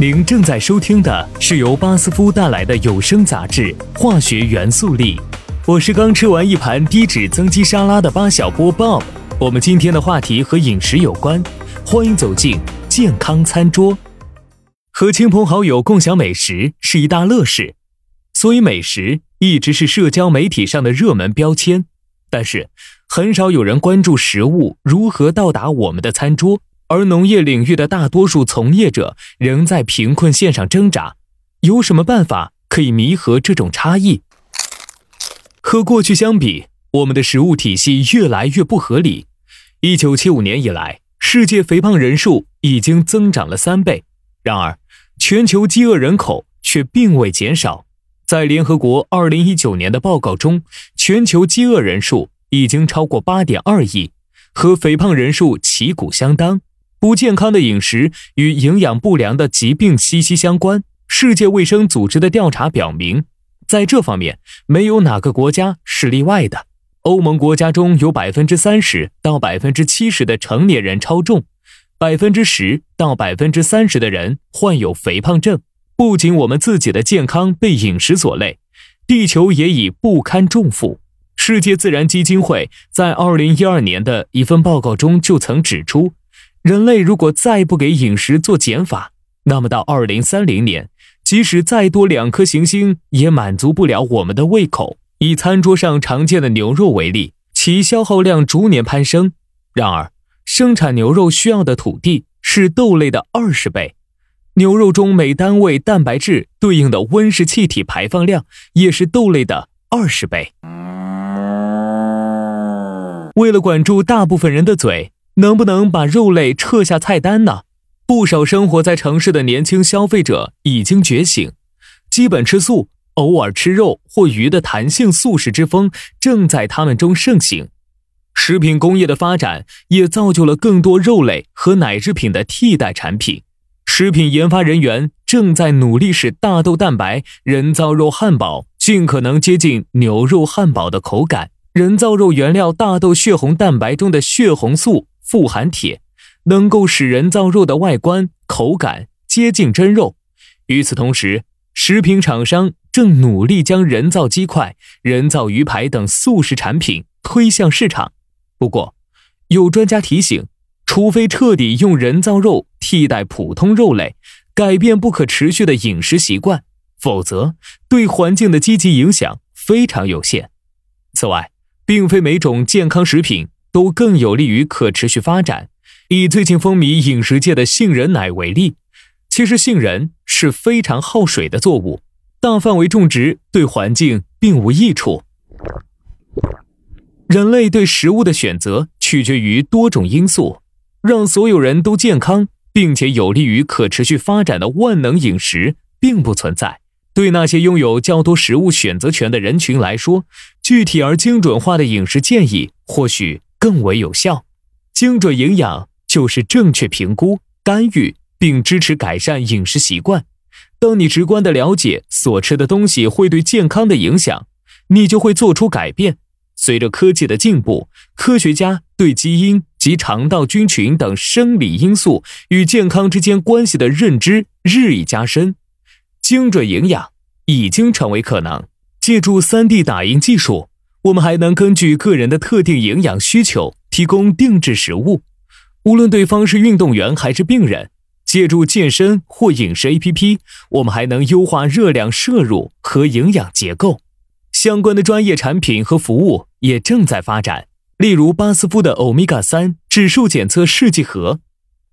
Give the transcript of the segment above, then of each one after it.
您正在收听的是由巴斯夫带来的有声杂志《化学元素力》，我是刚吃完一盘低脂增肌沙拉的巴小波 Bob。我们今天的话题和饮食有关，欢迎走进健康餐桌。和亲朋好友共享美食是一大乐事，所以美食一直是社交媒体上的热门标签。但是，很少有人关注食物如何到达我们的餐桌。而农业领域的大多数从业者仍在贫困线上挣扎，有什么办法可以弥合这种差异？和过去相比，我们的食物体系越来越不合理。一九七五年以来，世界肥胖人数已经增长了三倍，然而全球饥饿人口却并未减少。在联合国二零一九年的报告中，全球饥饿人数已经超过八点二亿，和肥胖人数旗鼓相当。不健康的饮食与营养不良的疾病息息相关。世界卫生组织的调查表明，在这方面没有哪个国家是例外的。欧盟国家中有百分之三十到百分之七十的成年人超重，百分之十到百分之三十的人患有肥胖症。不仅我们自己的健康被饮食所累，地球也已不堪重负。世界自然基金会在二零一二年的一份报告中就曾指出。人类如果再不给饮食做减法，那么到二零三零年，即使再多两颗行星，也满足不了我们的胃口。以餐桌上常见的牛肉为例，其消耗量逐年攀升。然而，生产牛肉需要的土地是豆类的二十倍，牛肉中每单位蛋白质对应的温室气体排放量也是豆类的二十倍。为了管住大部分人的嘴。能不能把肉类撤下菜单呢？不少生活在城市的年轻消费者已经觉醒，基本吃素，偶尔吃肉或鱼的弹性素食之风正在他们中盛行。食品工业的发展也造就了更多肉类和奶制品的替代产品。食品研发人员正在努力使大豆蛋白人造肉汉堡尽可能接近牛肉汉堡的口感。人造肉原料大豆血红蛋白中的血红素。富含铁，能够使人造肉的外观、口感接近真肉。与此同时，食品厂商正努力将人造鸡块、人造鱼排等素食产品推向市场。不过，有专家提醒，除非彻底用人造肉替代普通肉类，改变不可持续的饮食习惯，否则对环境的积极影响非常有限。此外，并非每种健康食品。都更有利于可持续发展。以最近风靡饮食界的杏仁奶为例，其实杏仁是非常耗水的作物，大范围种植对环境并无益处。人类对食物的选择取决于多种因素，让所有人都健康并且有利于可持续发展的万能饮食并不存在。对那些拥有较多食物选择权的人群来说，具体而精准化的饮食建议或许。更为有效，精准营养就是正确评估、干预并支持改善饮食习惯。当你直观的了解所吃的东西会对健康的影响，你就会做出改变。随着科技的进步，科学家对基因及肠道菌群等生理因素与健康之间关系的认知日益加深，精准营养已经成为可能。借助 3D 打印技术。我们还能根据个人的特定营养需求提供定制食物，无论对方是运动员还是病人。借助健身或饮食 APP，我们还能优化热量摄入和营养结构。相关的专业产品和服务也正在发展，例如巴斯夫的欧米伽三指数检测试剂盒，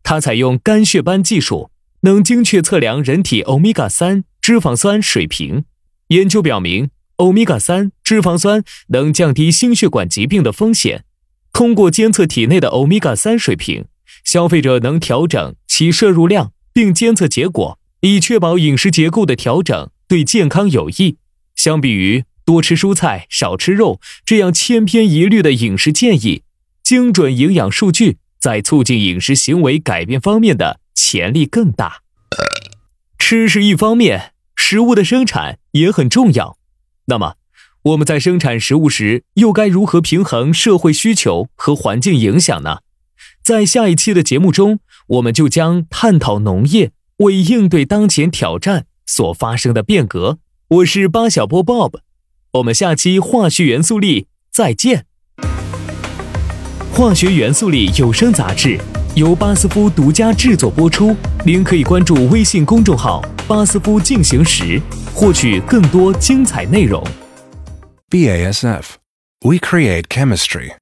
它采用干血斑技术，能精确测量人体欧米伽三脂肪酸水平。研究表明。欧米伽三脂肪酸能降低心血管疾病的风险。通过监测体内的欧米伽三水平，消费者能调整其摄入量，并监测结果，以确保饮食结构的调整对健康有益。相比于多吃蔬菜、少吃肉这样千篇一律的饮食建议，精准营养数据在促进饮食行为改变方面的潜力更大。吃是一方面，食物的生产也很重要。那么，我们在生产食物时，又该如何平衡社会需求和环境影响呢？在下一期的节目中，我们就将探讨农业为应对当前挑战所发生的变革。我是巴小波 Bob，我们下期化学元素力再见。化学元素力有声杂志由巴斯夫独家制作播出，您可以关注微信公众号“巴斯夫进行时”，获取更多精彩内容。 BASF. We create chemistry.